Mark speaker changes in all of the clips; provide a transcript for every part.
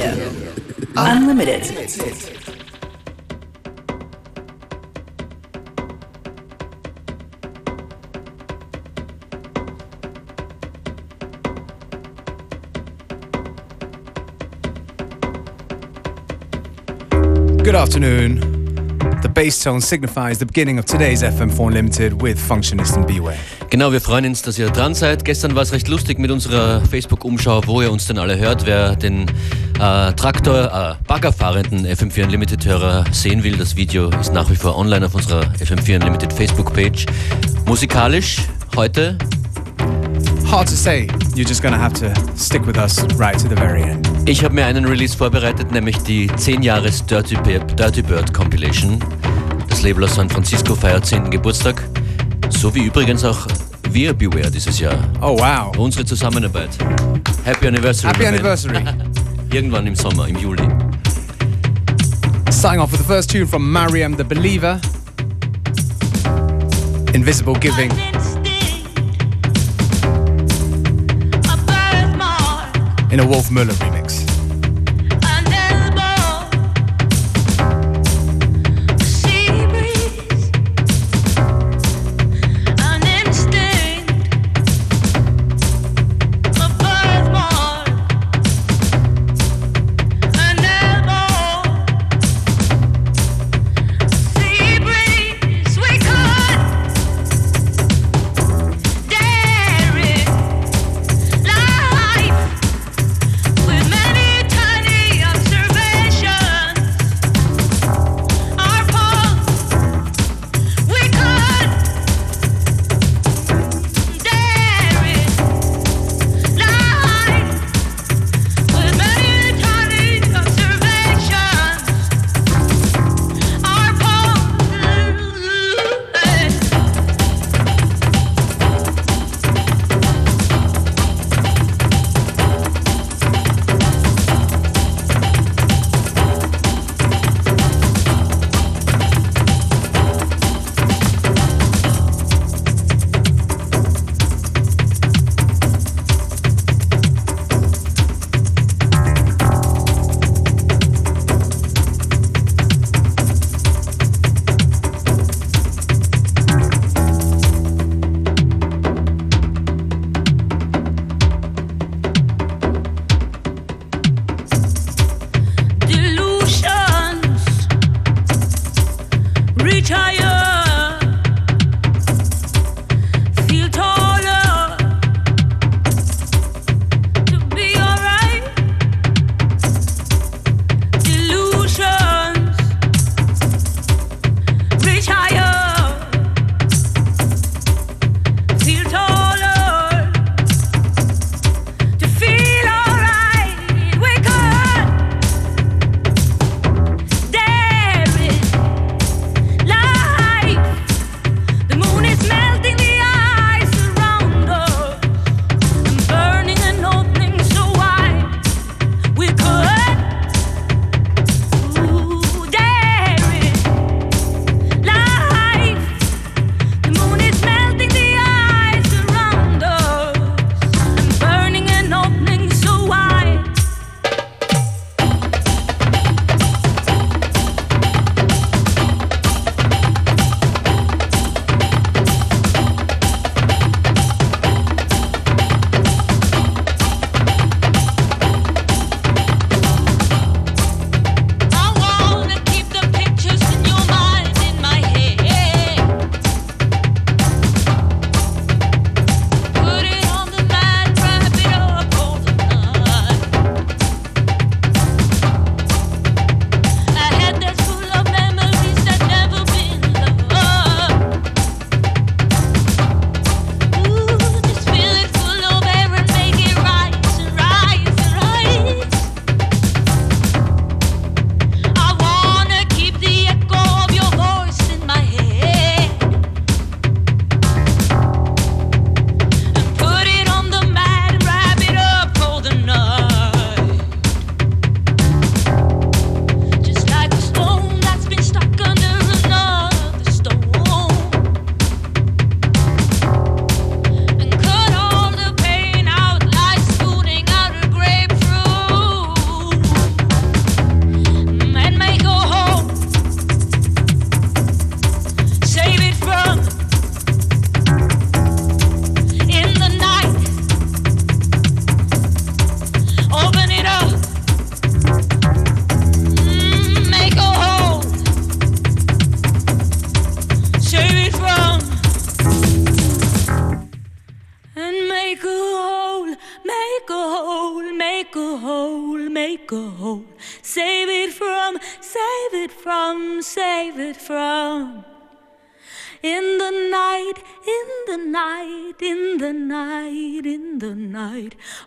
Speaker 1: Radio. Unlimited.
Speaker 2: Good afternoon. The bass tone signifies the beginning of today's FM4 Unlimited with Functionist and Beware.
Speaker 3: Genau, wir freuen uns, dass ihr dran seid. Gestern war es recht lustig mit unserer Facebook-Umschau, wo ihr uns denn alle hört. Wer den äh, Traktor, äh, baggerfahrenden FM4 Unlimited-Hörer sehen will, das Video ist nach wie vor online auf unserer FM4 Unlimited Facebook-Page. Musikalisch heute
Speaker 2: Hard to say. You're just gonna have to stick with us right to the very end.
Speaker 3: Ich habe mir einen Release vorbereitet, nämlich die 10 Jahres Dirty, Dirty Bird Compilation. Das Label aus San Francisco feiert 10. Geburtstag. So wie übrigens auch wir Beware dieses Jahr.
Speaker 2: Oh wow.
Speaker 3: Unsere Zusammenarbeit. Happy Anniversary. Happy anniversary. Irgendwann im Sommer, im Juli.
Speaker 2: Starting off with the first tune from Mariam the Believer. Invisible Giving. In a Wolf Muller remix.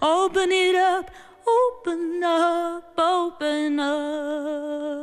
Speaker 4: Open it up, open up, open up.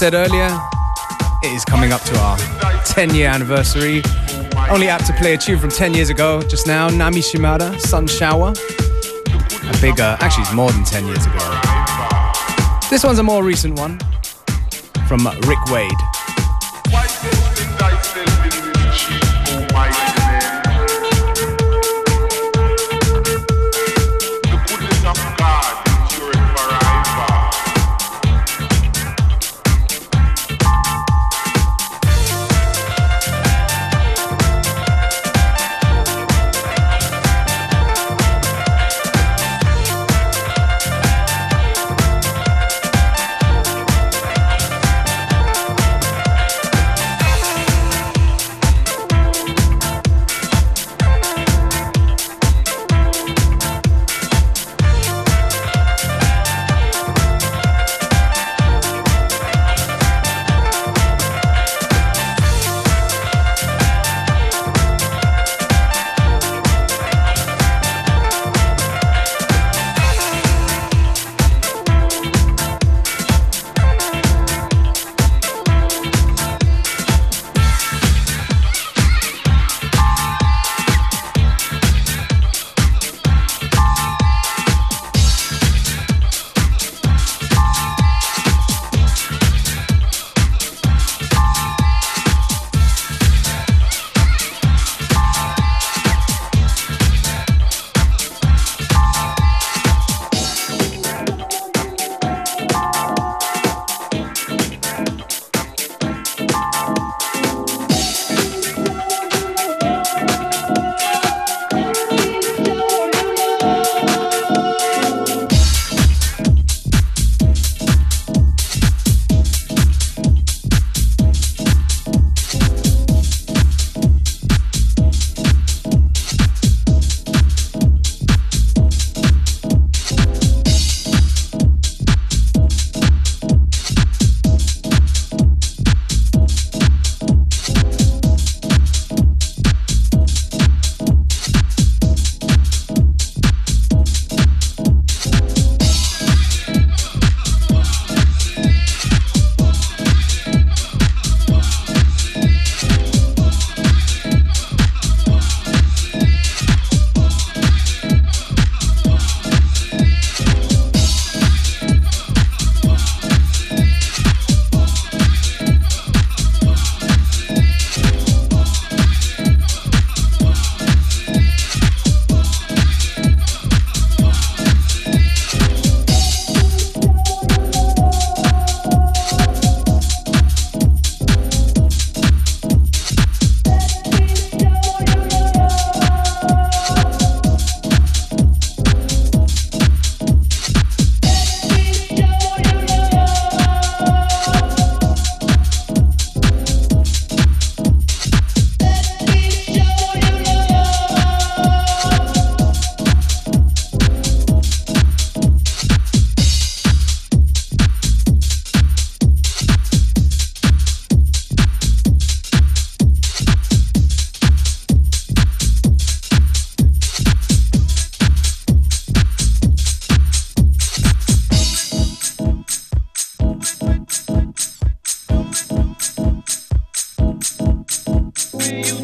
Speaker 2: Said earlier, it is coming up to our 10 year anniversary.
Speaker 5: Only apt to play a tune from
Speaker 2: 10 years ago, just now, Nami Shimada, Sun Shower. A
Speaker 5: bigger, actually, it's more than 10 years ago.
Speaker 2: This one's a more recent one from Rick Wade.
Speaker 5: you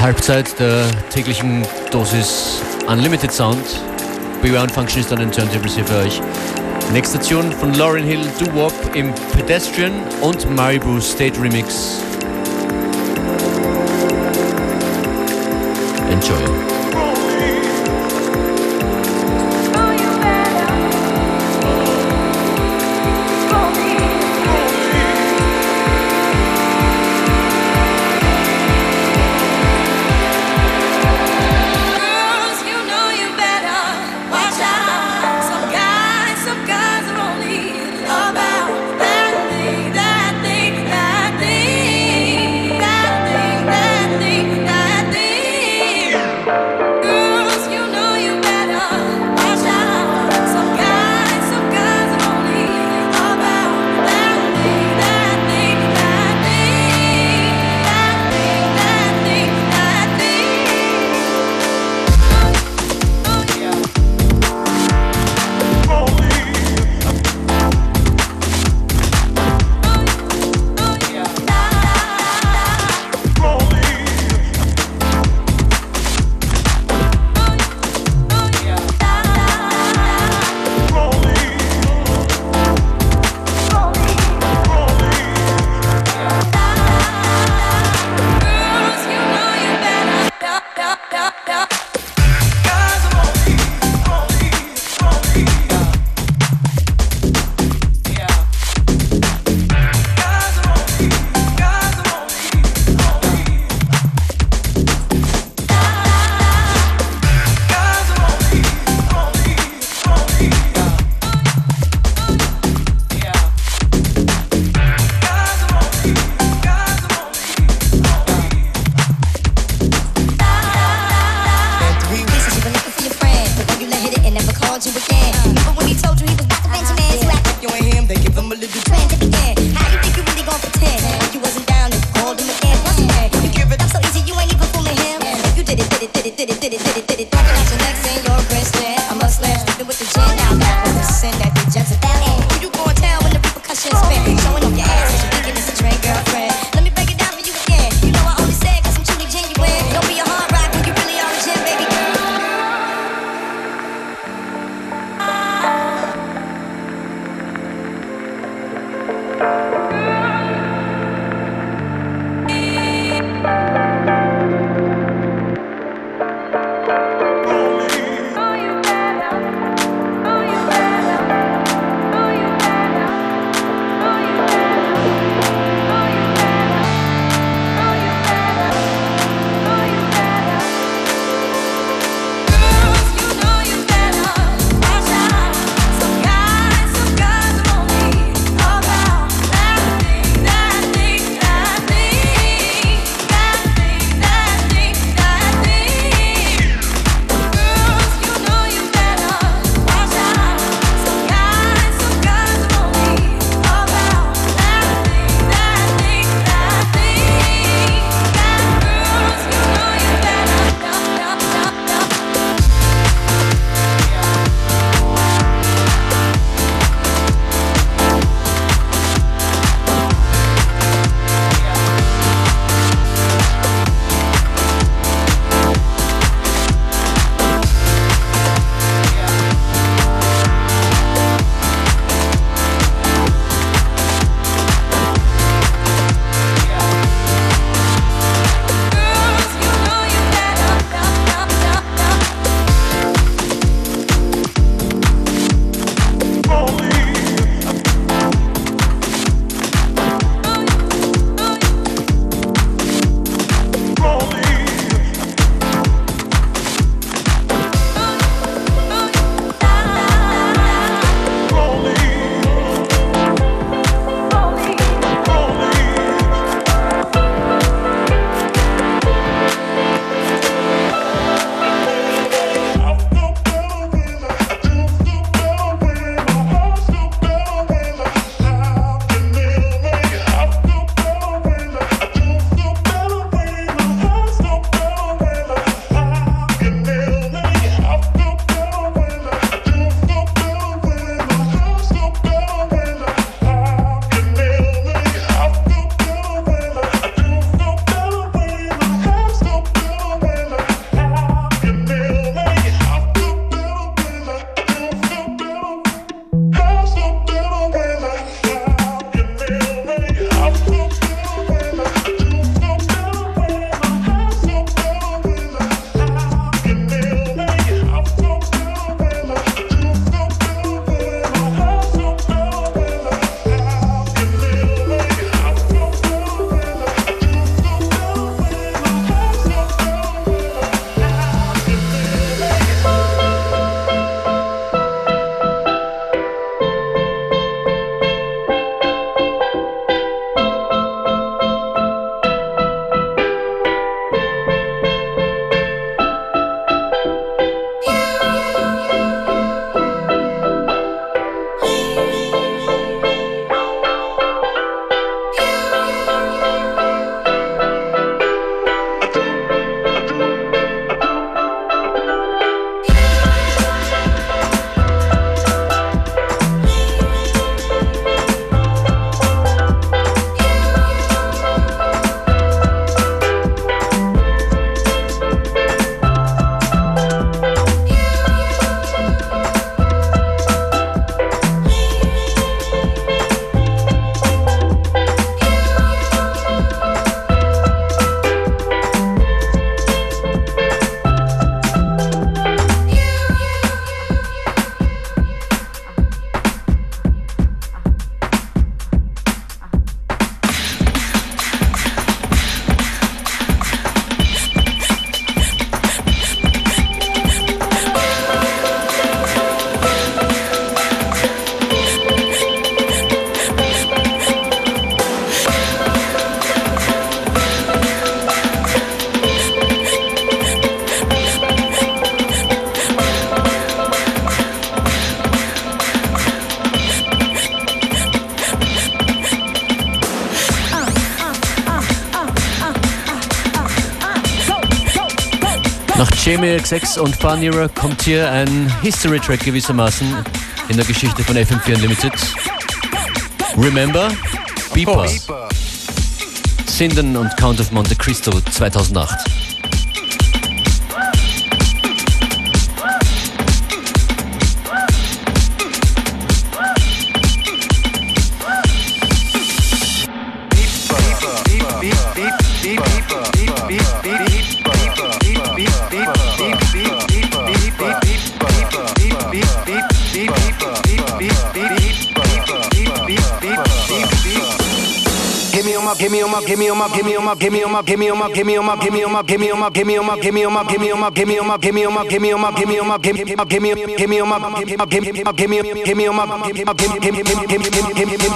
Speaker 3: Halbzeit der täglichen Dosis Unlimited Sound. Beware und Function ist dann ein Turntable hier für euch. Nächste Station von Lauren Hill, Do Wop im Pedestrian und Maribu State Remix. Enjoy. Jamie XX und Farnira kommt hier ein History-Track gewissermaßen in der Geschichte von FM4 Unlimited. Remember? Beeper. Sinden und Count of Monte Cristo 2008. My, give me on my, give me on my, give me on my, give me on my, give me on my, give me on my, give me on my,
Speaker 6: give me on my, give me on my, give me on my, give me on my, give me on my, give me on my, give me on my, give me give me on my, give me give me give me give me on my, give me give me give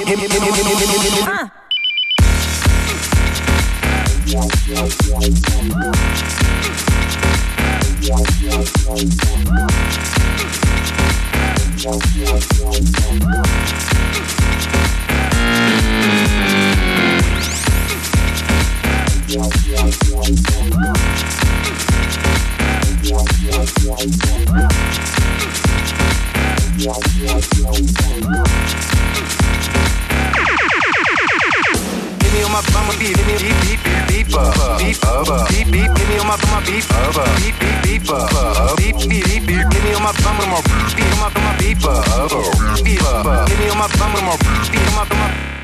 Speaker 6: me give me my bum with my beat on my bum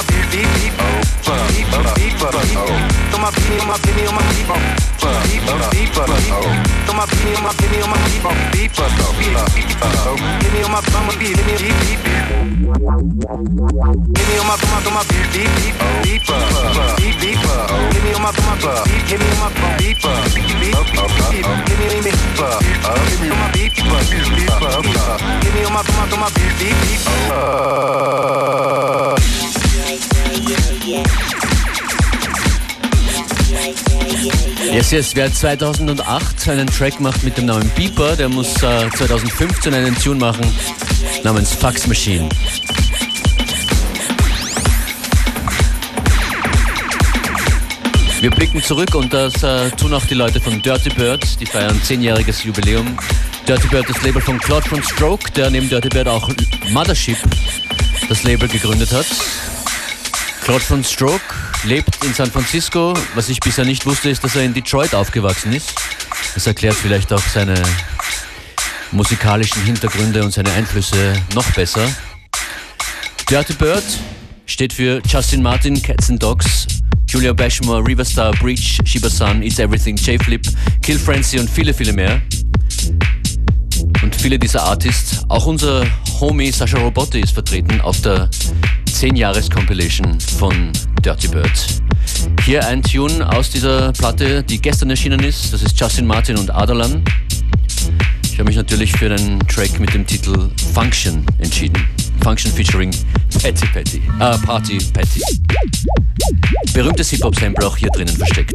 Speaker 7: my beat, beat, beat, plug, beat, plug, throw my beat, my beat, on my beat, plug, beat, beat, plug, throw my beat, my beat, on my beat, beat, plug, beat, beat, plug, hit me on my thumb, beat, hit me, beat, beat, beat, hit me on my thumb, thumb, beat, beat, beat, beat, plug, beat, beat, plug, hit me on my thumb, plug, beat, hit me on my thumb, beat, plug, beat, beat, beat, hit me, hit me, plug, hit me on my beat, plug, beat, beat, plug, hit me on my thumb, thumb, beat, beat, beat, plug.
Speaker 3: Yes, yes, wer 2008 einen Track macht mit dem Namen Beeper, der muss äh, 2015 einen Tune machen namens Fax Machine. Wir blicken zurück und das äh, tun auch die Leute von Dirty Bird, die feiern zehnjähriges Jubiläum. Dirty Bird, das Label von Claude von Stroke, der neben Dirty Bird auch Mothership, das Label gegründet hat. Claude von Stroke lebt in San Francisco. Was ich bisher nicht wusste, ist, dass er in Detroit aufgewachsen ist. Das erklärt vielleicht auch seine musikalischen Hintergründe und seine Einflüsse noch besser. Dirty Bird steht für Justin Martin, Cats and Dogs, Julia Bashmore, Riverstar, Breach, Shiba Sun, It's Everything, J-Flip, Kill Frenzy und viele, viele mehr. Und viele dieser Artists, auch unser Homie Sascha Robotti ist vertreten auf der 10-Jahres-Compilation von Dirty Bird. Hier ein Tune aus dieser Platte, die gestern erschienen ist. Das ist Justin Martin und Adalan. Ich habe mich natürlich für einen Track mit dem Titel Function entschieden. Function featuring Patty Patty. Ah, Party Patty. Berühmtes Hip-Hop-Sample auch hier drinnen versteckt.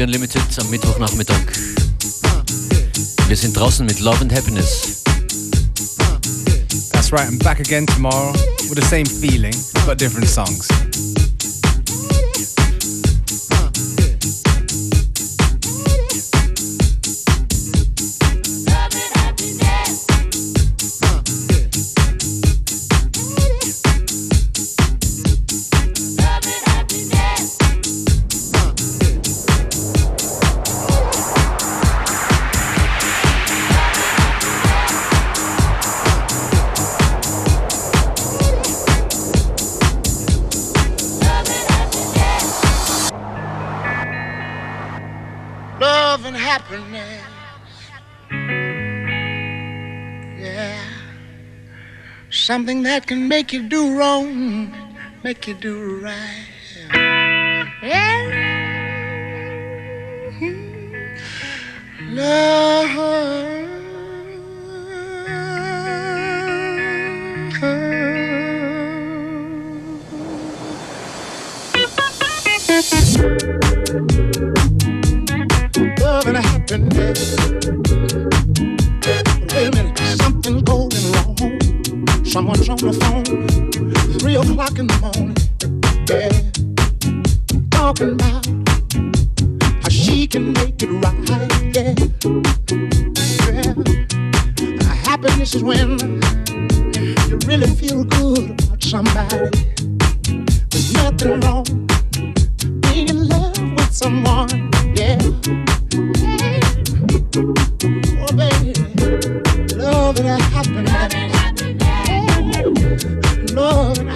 Speaker 3: FM4 Unlimited am Mittwochnachmittag. Wir sind draußen mit Love and Happiness.
Speaker 2: That's right, I'm back again tomorrow with the same feeling, but different songs.
Speaker 6: That can make you do wrong, make you do right. Yeah. Love. Love and happiness. Someone's on the phone, three o'clock in the morning. Yeah, talking about how she can make it right. Yeah, yeah. Happiness is when you really feel good about somebody. There's nothing wrong being in love with someone. Yeah. Oh, baby, love and happiness. amor.